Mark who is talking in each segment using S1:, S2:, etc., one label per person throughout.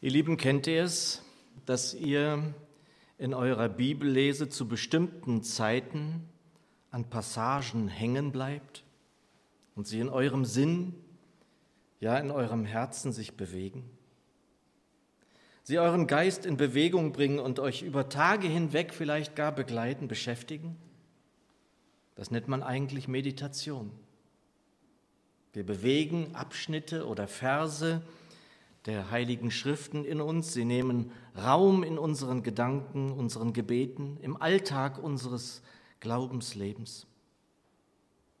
S1: Ihr Lieben, kennt ihr es, dass ihr in eurer Bibellese zu bestimmten Zeiten an Passagen hängen bleibt und sie in eurem Sinn, ja in eurem Herzen sich bewegen? Sie euren Geist in Bewegung bringen und euch über Tage hinweg vielleicht gar begleiten, beschäftigen? Das nennt man eigentlich Meditation. Wir bewegen Abschnitte oder Verse der heiligen Schriften in uns. Sie nehmen Raum in unseren Gedanken, unseren Gebeten, im Alltag unseres Glaubenslebens.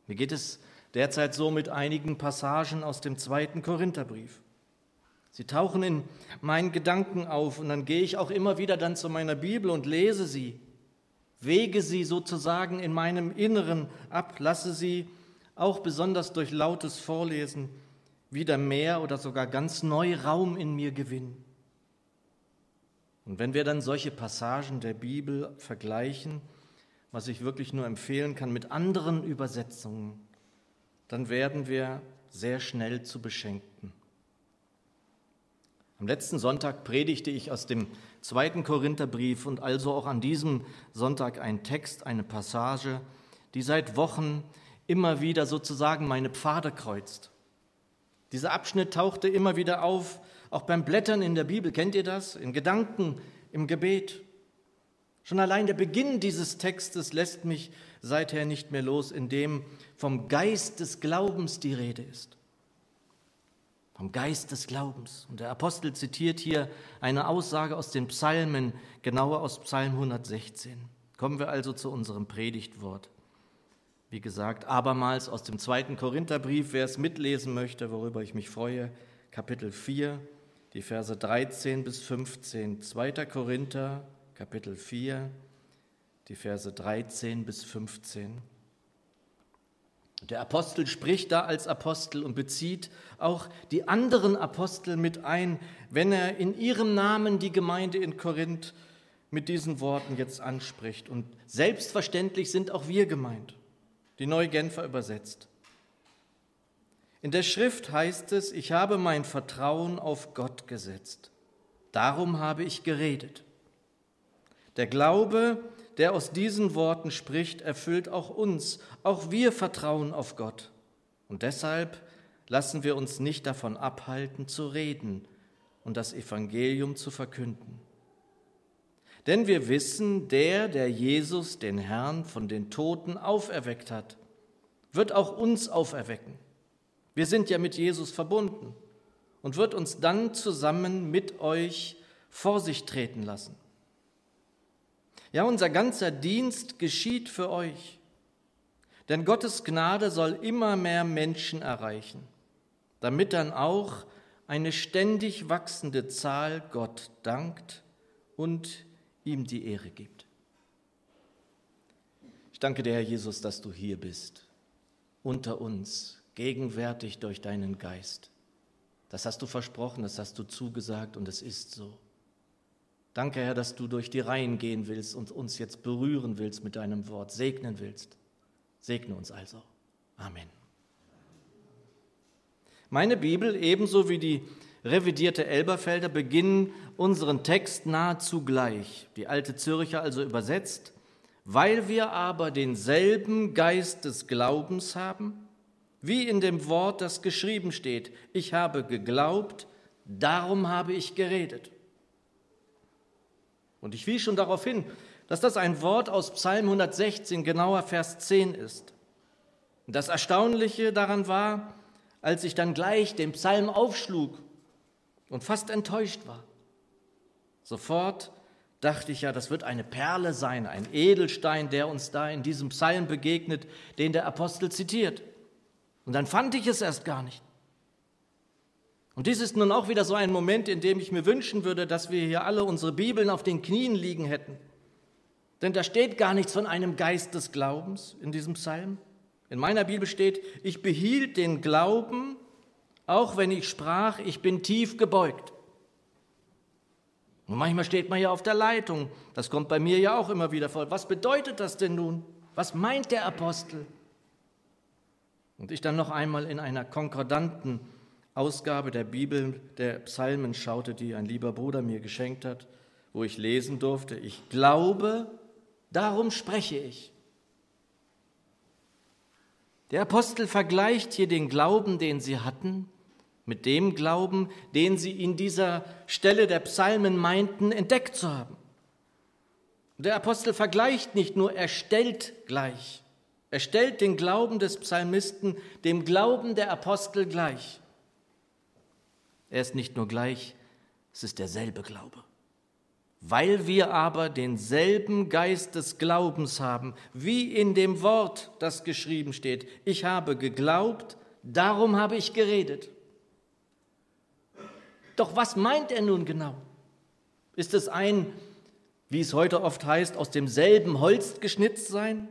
S1: Mir geht es derzeit so mit einigen Passagen aus dem zweiten Korintherbrief. Sie tauchen in meinen Gedanken auf und dann gehe ich auch immer wieder dann zu meiner Bibel und lese sie wege sie sozusagen in meinem Inneren ab, lasse sie auch besonders durch lautes Vorlesen wieder mehr oder sogar ganz neu Raum in mir gewinnen. Und wenn wir dann solche Passagen der Bibel vergleichen, was ich wirklich nur empfehlen kann, mit anderen Übersetzungen, dann werden wir sehr schnell zu Beschenkten. Am letzten Sonntag predigte ich aus dem zweiten Korintherbrief und also auch an diesem Sonntag ein Text, eine Passage, die seit Wochen immer wieder sozusagen meine Pfade kreuzt. Dieser Abschnitt tauchte immer wieder auf, auch beim Blättern in der Bibel. Kennt ihr das? In Gedanken, im Gebet. Schon allein der Beginn dieses Textes lässt mich seither nicht mehr los, in dem vom Geist des Glaubens die Rede ist vom Geist des Glaubens. Und der Apostel zitiert hier eine Aussage aus den Psalmen, genauer aus Psalm 116. Kommen wir also zu unserem Predigtwort. Wie gesagt, abermals aus dem zweiten Korintherbrief, wer es mitlesen möchte, worüber ich mich freue, Kapitel 4, die Verse 13 bis 15. 2. Korinther, Kapitel 4, die Verse 13 bis 15. Der Apostel spricht da als Apostel und bezieht auch die anderen Apostel mit ein, wenn er in ihrem Namen die Gemeinde in Korinth mit diesen Worten jetzt anspricht. Und selbstverständlich sind auch wir gemeint, die Neue Genfer übersetzt. In der Schrift heißt es, ich habe mein Vertrauen auf Gott gesetzt. Darum habe ich geredet. Der Glaube der aus diesen Worten spricht, erfüllt auch uns. Auch wir vertrauen auf Gott. Und deshalb lassen wir uns nicht davon abhalten, zu reden und das Evangelium zu verkünden. Denn wir wissen, der, der Jesus, den Herrn, von den Toten auferweckt hat, wird auch uns auferwecken. Wir sind ja mit Jesus verbunden und wird uns dann zusammen mit euch vor sich treten lassen. Ja, unser ganzer Dienst geschieht für euch. Denn Gottes Gnade soll immer mehr Menschen erreichen, damit dann auch eine ständig wachsende Zahl Gott dankt und ihm die Ehre gibt. Ich danke dir, Herr Jesus, dass du hier bist, unter uns, gegenwärtig durch deinen Geist. Das hast du versprochen, das hast du zugesagt und es ist so. Danke, Herr, dass du durch die Reihen gehen willst und uns jetzt berühren willst mit deinem Wort, segnen willst. Segne uns also. Amen. Meine Bibel ebenso wie die revidierte Elberfelder beginnen unseren Text nahezu gleich. Die alte Zürcher also übersetzt, weil wir aber denselben Geist des Glaubens haben, wie in dem Wort, das geschrieben steht, ich habe geglaubt, darum habe ich geredet. Und ich wies schon darauf hin, dass das ein Wort aus Psalm 116, genauer Vers 10 ist. Das Erstaunliche daran war, als ich dann gleich den Psalm aufschlug und fast enttäuscht war. Sofort dachte ich ja, das wird eine Perle sein, ein Edelstein, der uns da in diesem Psalm begegnet, den der Apostel zitiert. Und dann fand ich es erst gar nicht. Und dies ist nun auch wieder so ein Moment, in dem ich mir wünschen würde, dass wir hier alle unsere Bibeln auf den Knien liegen hätten. Denn da steht gar nichts von einem Geist des Glaubens in diesem Psalm. In meiner Bibel steht, ich behielt den Glauben, auch wenn ich sprach, ich bin tief gebeugt. Und manchmal steht man ja auf der Leitung. Das kommt bei mir ja auch immer wieder vor. Was bedeutet das denn nun? Was meint der Apostel? Und ich dann noch einmal in einer konkordanten Ausgabe der Bibel der Psalmen schaute, die ein lieber Bruder mir geschenkt hat, wo ich lesen durfte, ich glaube, darum spreche ich. Der Apostel vergleicht hier den Glauben, den sie hatten, mit dem Glauben, den sie in dieser Stelle der Psalmen meinten, entdeckt zu haben. Der Apostel vergleicht nicht nur, er stellt gleich. Er stellt den Glauben des Psalmisten dem Glauben der Apostel gleich. Er ist nicht nur gleich, es ist derselbe Glaube. Weil wir aber denselben Geist des Glaubens haben, wie in dem Wort, das geschrieben steht, ich habe geglaubt, darum habe ich geredet. Doch was meint er nun genau? Ist es ein, wie es heute oft heißt, aus demselben Holz geschnitzt sein?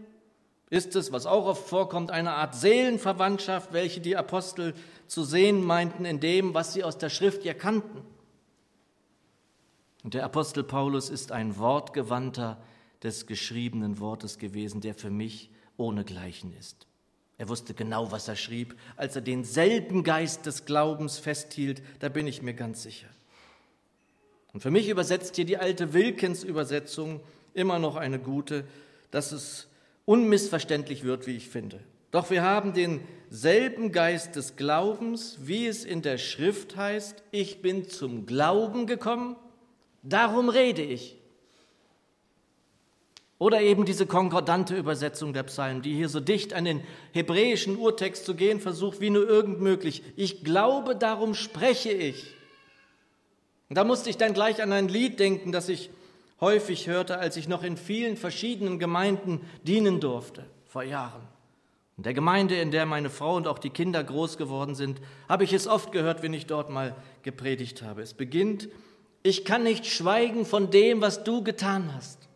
S1: Ist es, was auch oft vorkommt, eine Art Seelenverwandtschaft, welche die Apostel zu sehen meinten in dem, was sie aus der Schrift ja kannten? Und der Apostel Paulus ist ein Wortgewandter des geschriebenen Wortes gewesen, der für mich ohnegleichen ist. Er wusste genau, was er schrieb, als er denselben Geist des Glaubens festhielt, da bin ich mir ganz sicher. Und für mich übersetzt hier die alte Wilkins-Übersetzung immer noch eine gute, dass es unmissverständlich wird, wie ich finde. Doch wir haben denselben Geist des Glaubens, wie es in der Schrift heißt, ich bin zum Glauben gekommen, darum rede ich. Oder eben diese konkordante Übersetzung der Psalmen, die hier so dicht an den hebräischen Urtext zu gehen versucht, wie nur irgend möglich. Ich glaube, darum spreche ich. Und da musste ich dann gleich an ein Lied denken, das ich häufig hörte, als ich noch in vielen verschiedenen Gemeinden dienen durfte, vor Jahren. In der Gemeinde, in der meine Frau und auch die Kinder groß geworden sind, habe ich es oft gehört, wenn ich dort mal gepredigt habe. Es beginnt, ich kann nicht schweigen von dem, was du getan hast.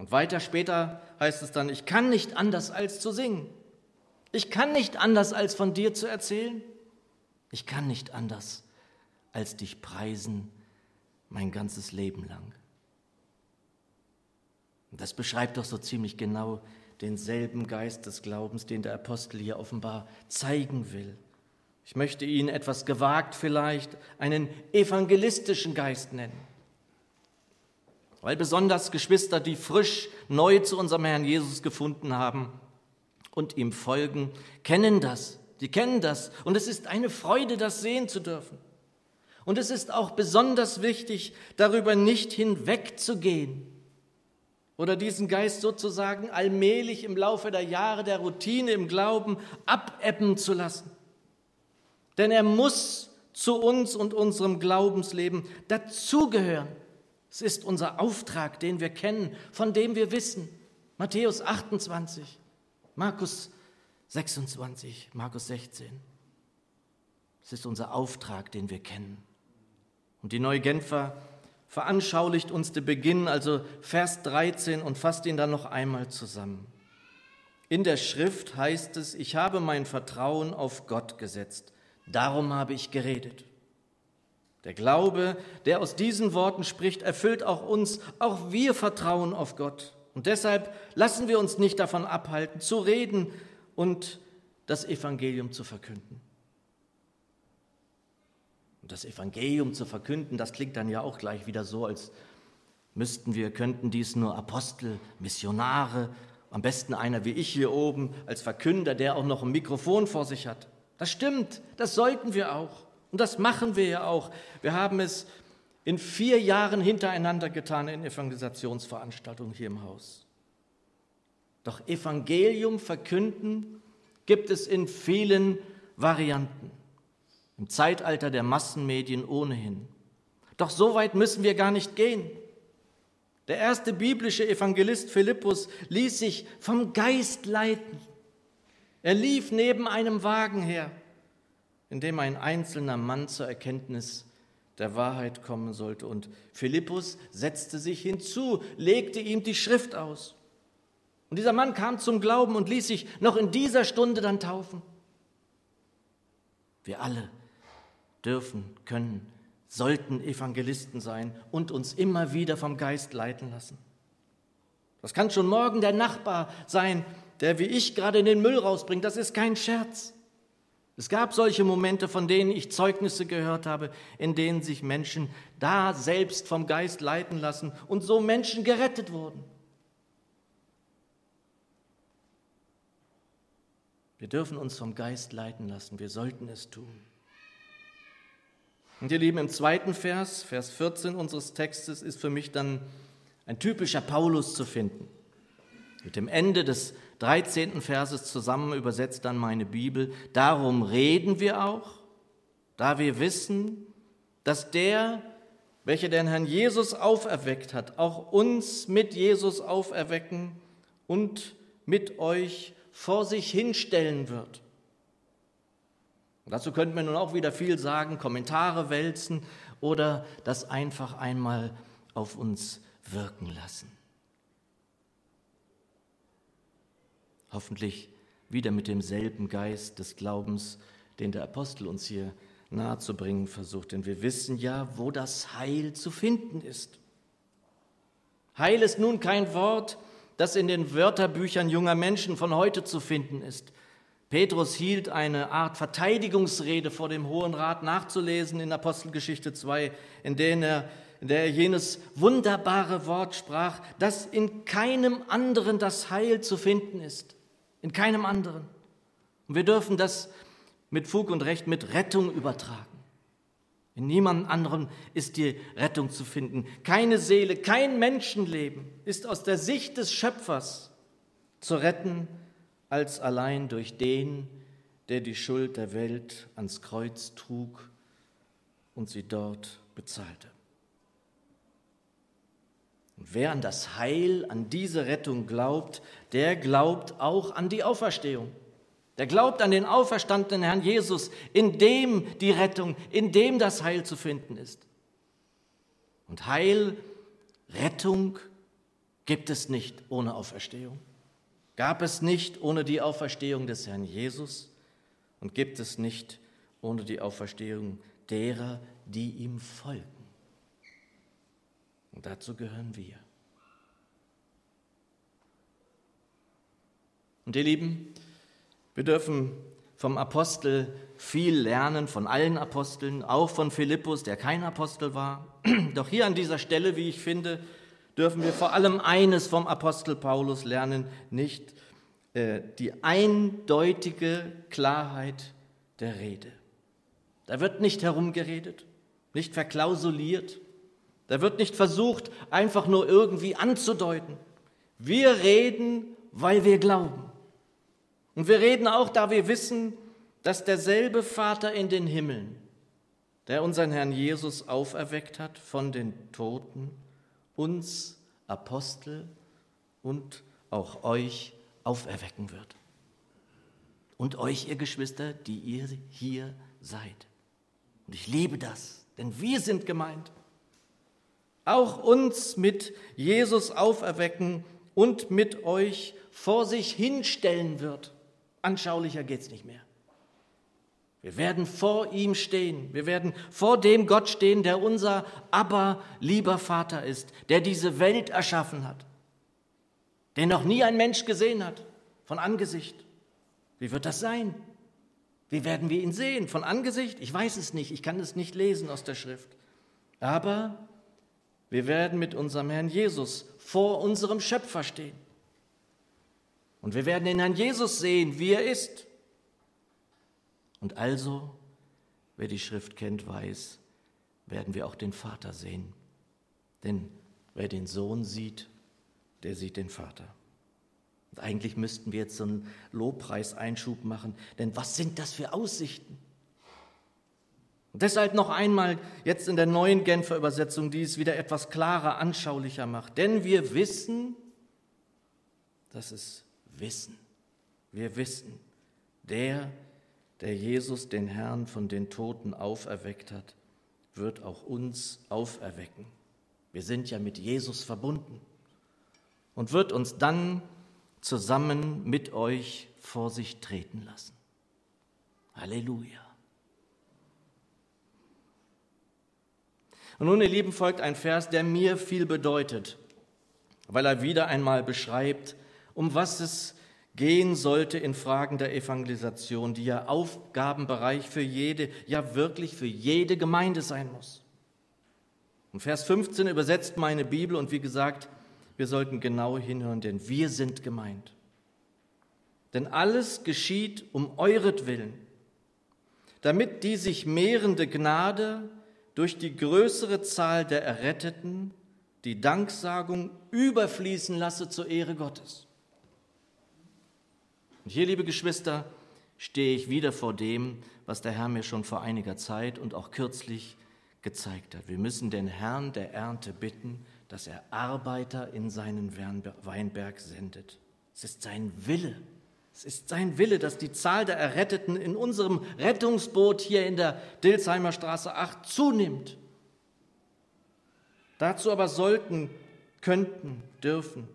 S1: Und weiter später heißt es dann, ich kann nicht anders als zu singen. Ich kann nicht anders als von dir zu erzählen. Ich kann nicht anders als dich preisen mein ganzes Leben lang. Das beschreibt doch so ziemlich genau denselben Geist des Glaubens, den der Apostel hier offenbar zeigen will. Ich möchte ihn etwas gewagt vielleicht einen evangelistischen Geist nennen weil besonders Geschwister, die frisch neu zu unserem Herrn Jesus gefunden haben und ihm folgen, kennen das. Die kennen das. Und es ist eine Freude, das sehen zu dürfen. Und es ist auch besonders wichtig, darüber nicht hinwegzugehen oder diesen Geist sozusagen allmählich im Laufe der Jahre der Routine im Glauben abebben zu lassen. Denn er muss zu uns und unserem Glaubensleben dazugehören. Es ist unser Auftrag, den wir kennen, von dem wir wissen. Matthäus 28, Markus 26, Markus 16. Es ist unser Auftrag, den wir kennen. Und die Neue Genfer veranschaulicht uns den Beginn, also Vers 13, und fasst ihn dann noch einmal zusammen. In der Schrift heißt es, ich habe mein Vertrauen auf Gott gesetzt, darum habe ich geredet. Der Glaube, der aus diesen Worten spricht, erfüllt auch uns. Auch wir vertrauen auf Gott. Und deshalb lassen wir uns nicht davon abhalten, zu reden und das Evangelium zu verkünden. Und das Evangelium zu verkünden, das klingt dann ja auch gleich wieder so, als müssten wir, könnten dies nur Apostel, Missionare, am besten einer wie ich hier oben als Verkünder, der auch noch ein Mikrofon vor sich hat. Das stimmt, das sollten wir auch. Und das machen wir ja auch. Wir haben es in vier Jahren hintereinander getan in Evangelisationsveranstaltungen hier im Haus. Doch Evangelium verkünden gibt es in vielen Varianten. Im Zeitalter der Massenmedien ohnehin. Doch so weit müssen wir gar nicht gehen. Der erste biblische Evangelist Philippus ließ sich vom Geist leiten. Er lief neben einem Wagen her in dem ein einzelner Mann zur Erkenntnis der Wahrheit kommen sollte. Und Philippus setzte sich hinzu, legte ihm die Schrift aus. Und dieser Mann kam zum Glauben und ließ sich noch in dieser Stunde dann taufen. Wir alle dürfen, können, sollten Evangelisten sein und uns immer wieder vom Geist leiten lassen. Das kann schon morgen der Nachbar sein, der wie ich gerade den Müll rausbringt. Das ist kein Scherz. Es gab solche Momente, von denen ich Zeugnisse gehört habe, in denen sich Menschen da selbst vom Geist leiten lassen und so Menschen gerettet wurden. Wir dürfen uns vom Geist leiten lassen, wir sollten es tun. Und ihr Lieben, im zweiten Vers, Vers 14 unseres Textes, ist für mich dann ein typischer Paulus zu finden. Mit dem Ende des 13. Verses zusammen übersetzt dann meine Bibel, darum reden wir auch, da wir wissen, dass der, welcher den Herrn Jesus auferweckt hat, auch uns mit Jesus auferwecken und mit euch vor sich hinstellen wird. Dazu könnte man nun auch wieder viel sagen, Kommentare wälzen oder das einfach einmal auf uns wirken lassen. Hoffentlich wieder mit demselben Geist des Glaubens, den der Apostel uns hier nahezubringen versucht. Denn wir wissen ja, wo das Heil zu finden ist. Heil ist nun kein Wort, das in den Wörterbüchern junger Menschen von heute zu finden ist. Petrus hielt eine Art Verteidigungsrede vor dem Hohen Rat nachzulesen in Apostelgeschichte 2, in der er, in der er jenes wunderbare Wort sprach, dass in keinem anderen das Heil zu finden ist. In keinem anderen. Und wir dürfen das mit Fug und Recht mit Rettung übertragen. In niemandem anderen ist die Rettung zu finden. Keine Seele, kein Menschenleben ist aus der Sicht des Schöpfers zu retten, als allein durch den, der die Schuld der Welt ans Kreuz trug und sie dort bezahlte. Und wer an das Heil, an diese Rettung glaubt, der glaubt auch an die Auferstehung. Der glaubt an den auferstandenen Herrn Jesus, in dem die Rettung, in dem das Heil zu finden ist. Und Heil, Rettung gibt es nicht ohne Auferstehung. Gab es nicht ohne die Auferstehung des Herrn Jesus und gibt es nicht ohne die Auferstehung derer, die ihm folgen. Und dazu gehören wir. Und ihr Lieben, wir dürfen vom Apostel viel lernen, von allen Aposteln, auch von Philippus, der kein Apostel war. Doch hier an dieser Stelle, wie ich finde, dürfen wir vor allem eines vom Apostel Paulus lernen, nicht äh, die eindeutige Klarheit der Rede. Da wird nicht herumgeredet, nicht verklausuliert, da wird nicht versucht, einfach nur irgendwie anzudeuten. Wir reden, weil wir glauben. Und wir reden auch, da wir wissen, dass derselbe Vater in den Himmeln, der unseren Herrn Jesus auferweckt hat von den Toten, uns Apostel und auch euch auferwecken wird. Und euch, ihr Geschwister, die ihr hier seid. Und ich liebe das, denn wir sind gemeint. Auch uns mit Jesus auferwecken und mit euch vor sich hinstellen wird. Anschaulicher geht es nicht mehr. Wir werden vor ihm stehen. Wir werden vor dem Gott stehen, der unser aber lieber Vater ist, der diese Welt erschaffen hat, den noch nie ein Mensch gesehen hat, von Angesicht. Wie wird das sein? Wie werden wir ihn sehen? Von Angesicht? Ich weiß es nicht, ich kann es nicht lesen aus der Schrift. Aber wir werden mit unserem Herrn Jesus vor unserem Schöpfer stehen. Und wir werden den Herrn Jesus sehen, wie er ist. Und also, wer die Schrift kennt, weiß, werden wir auch den Vater sehen. Denn wer den Sohn sieht, der sieht den Vater. Und eigentlich müssten wir jetzt so einen Lobpreiseinschub machen, denn was sind das für Aussichten? Und deshalb noch einmal jetzt in der neuen Genfer Übersetzung, die es wieder etwas klarer, anschaulicher macht. Denn wir wissen, dass es wissen. Wir wissen, der, der Jesus, den Herrn von den Toten auferweckt hat, wird auch uns auferwecken. Wir sind ja mit Jesus verbunden und wird uns dann zusammen mit euch vor sich treten lassen. Halleluja. Und nun, ihr Lieben, folgt ein Vers, der mir viel bedeutet, weil er wieder einmal beschreibt, um was es gehen sollte in Fragen der Evangelisation, die ja Aufgabenbereich für jede, ja wirklich für jede Gemeinde sein muss. Und Vers 15 übersetzt meine Bibel und wie gesagt, wir sollten genau hinhören, denn wir sind gemeint. Denn alles geschieht um euretwillen, damit die sich mehrende Gnade durch die größere Zahl der Erretteten die Danksagung überfließen lasse zur Ehre Gottes. Und hier, liebe Geschwister, stehe ich wieder vor dem, was der Herr mir schon vor einiger Zeit und auch kürzlich gezeigt hat. Wir müssen den Herrn der Ernte bitten, dass er Arbeiter in seinen Weinberg sendet. Es ist sein Wille. Es ist sein Wille, dass die Zahl der Erretteten in unserem Rettungsboot hier in der Dilsheimer Straße 8 zunimmt. Dazu aber sollten, könnten, dürfen,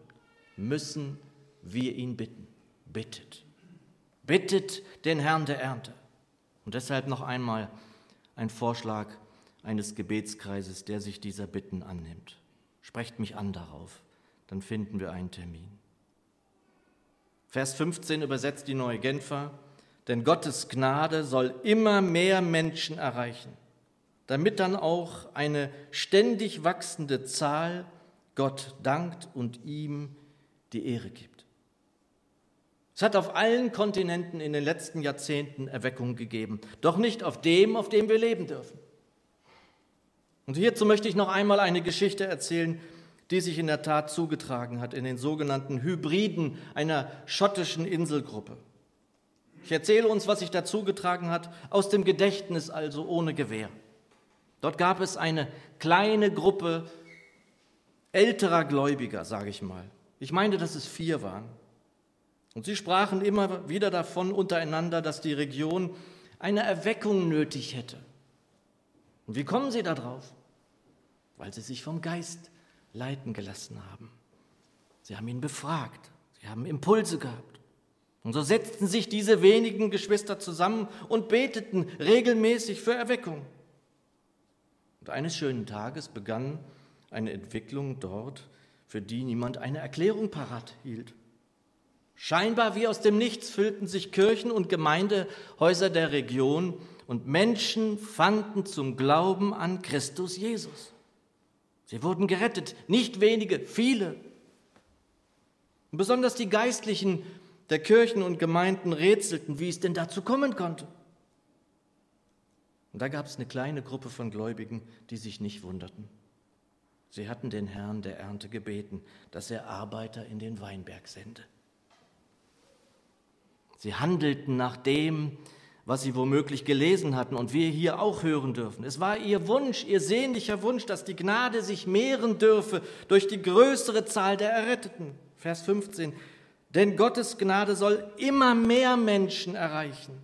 S1: müssen wir ihn bitten. Bittet. Bittet den Herrn der Ernte. Und deshalb noch einmal ein Vorschlag eines Gebetskreises, der sich dieser Bitten annimmt. Sprecht mich an darauf, dann finden wir einen Termin. Vers 15 übersetzt die neue Genfer, denn Gottes Gnade soll immer mehr Menschen erreichen damit dann auch eine ständig wachsende Zahl Gott dankt und ihm die Ehre gibt. Es hat auf allen Kontinenten in den letzten Jahrzehnten Erweckung gegeben, doch nicht auf dem, auf dem wir leben dürfen. Und hierzu möchte ich noch einmal eine Geschichte erzählen, die sich in der Tat zugetragen hat in den sogenannten Hybriden einer schottischen Inselgruppe. Ich erzähle uns, was sich da zugetragen hat, aus dem Gedächtnis also ohne Gewehr. Dort gab es eine kleine Gruppe älterer Gläubiger, sage ich mal. Ich meine, dass es vier waren. Und sie sprachen immer wieder davon untereinander, dass die Region eine Erweckung nötig hätte. Und wie kommen sie darauf? Weil sie sich vom Geist leiten gelassen haben. Sie haben ihn befragt, sie haben Impulse gehabt. Und so setzten sich diese wenigen Geschwister zusammen und beteten regelmäßig für Erweckung. Und eines schönen Tages begann eine Entwicklung dort, für die niemand eine Erklärung parat hielt. Scheinbar wie aus dem Nichts füllten sich Kirchen und Gemeindehäuser der Region und Menschen fanden zum Glauben an Christus Jesus. Sie wurden gerettet, nicht wenige, viele. Und besonders die Geistlichen der Kirchen und Gemeinden rätselten, wie es denn dazu kommen konnte. Und da gab es eine kleine Gruppe von Gläubigen, die sich nicht wunderten. Sie hatten den Herrn der Ernte gebeten, dass er Arbeiter in den Weinberg sende. Sie handelten nach dem, was sie womöglich gelesen hatten und wir hier auch hören dürfen. Es war ihr Wunsch, ihr sehnlicher Wunsch, dass die Gnade sich mehren dürfe durch die größere Zahl der Erretteten. Vers 15. Denn Gottes Gnade soll immer mehr Menschen erreichen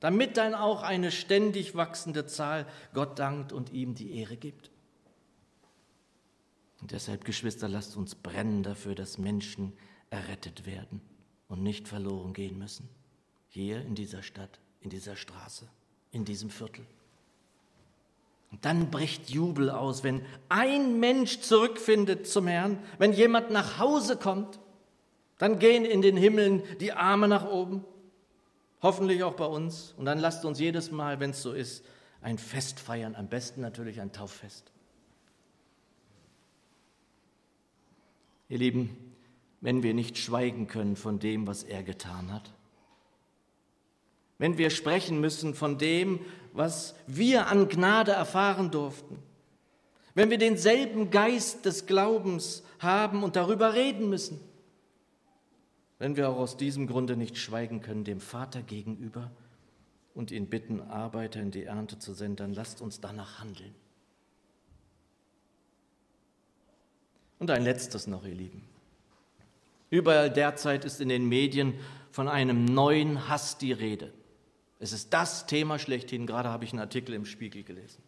S1: damit dann auch eine ständig wachsende Zahl Gott dankt und ihm die Ehre gibt. Und deshalb, Geschwister, lasst uns brennen dafür, dass Menschen errettet werden und nicht verloren gehen müssen. Hier in dieser Stadt, in dieser Straße, in diesem Viertel. Und dann bricht Jubel aus, wenn ein Mensch zurückfindet zum Herrn, wenn jemand nach Hause kommt. Dann gehen in den Himmeln die Arme nach oben Hoffentlich auch bei uns. Und dann lasst uns jedes Mal, wenn es so ist, ein Fest feiern. Am besten natürlich ein Tauffest. Ihr Lieben, wenn wir nicht schweigen können von dem, was er getan hat, wenn wir sprechen müssen von dem, was wir an Gnade erfahren durften, wenn wir denselben Geist des Glaubens haben und darüber reden müssen, wenn wir auch aus diesem Grunde nicht schweigen können dem Vater gegenüber und ihn bitten, Arbeiter in die Ernte zu senden, dann lasst uns danach handeln. Und ein letztes noch, ihr Lieben. Überall derzeit ist in den Medien von einem neuen Hass die Rede. Es ist das Thema schlechthin. Gerade habe ich einen Artikel im Spiegel gelesen.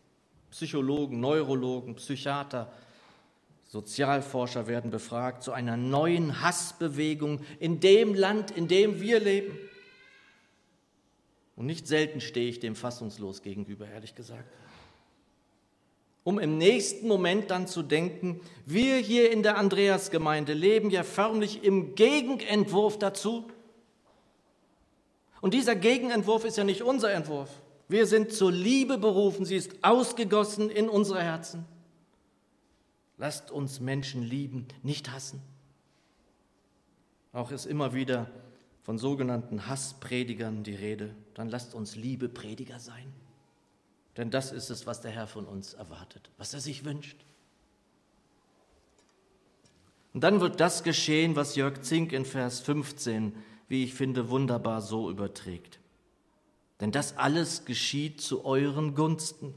S1: Psychologen, Neurologen, Psychiater, Sozialforscher werden befragt zu einer neuen Hassbewegung in dem Land, in dem wir leben. Und nicht selten stehe ich dem fassungslos gegenüber, ehrlich gesagt. Um im nächsten Moment dann zu denken, wir hier in der Andreasgemeinde leben ja förmlich im Gegenentwurf dazu, Und dieser Gegenentwurf ist ja nicht unser Entwurf. Wir sind zur Liebe berufen, sie ist ausgegossen in unsere Herzen. Lasst uns Menschen lieben, nicht hassen. Auch ist immer wieder von sogenannten Hasspredigern die Rede. Dann lasst uns Liebeprediger sein. Denn das ist es, was der Herr von uns erwartet, was er sich wünscht. Und dann wird das geschehen, was Jörg Zink in Vers 15, wie ich finde, wunderbar so überträgt. Denn das alles geschieht zu euren Gunsten.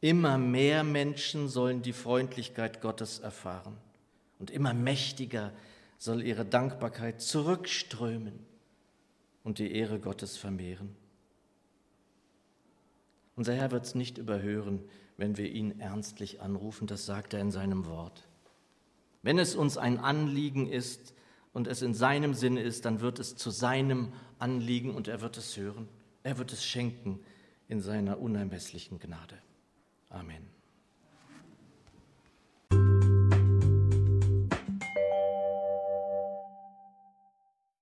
S1: Immer mehr Menschen sollen die Freundlichkeit Gottes erfahren und immer mächtiger soll ihre Dankbarkeit zurückströmen und die Ehre Gottes vermehren. Unser Herr wird es nicht überhören, wenn wir ihn ernstlich anrufen, das sagt er in seinem Wort. Wenn es uns ein Anliegen ist und es in seinem Sinne ist, dann wird es zu seinem Anliegen und er wird es hören. Er wird es schenken in seiner unermesslichen Gnade. Amen.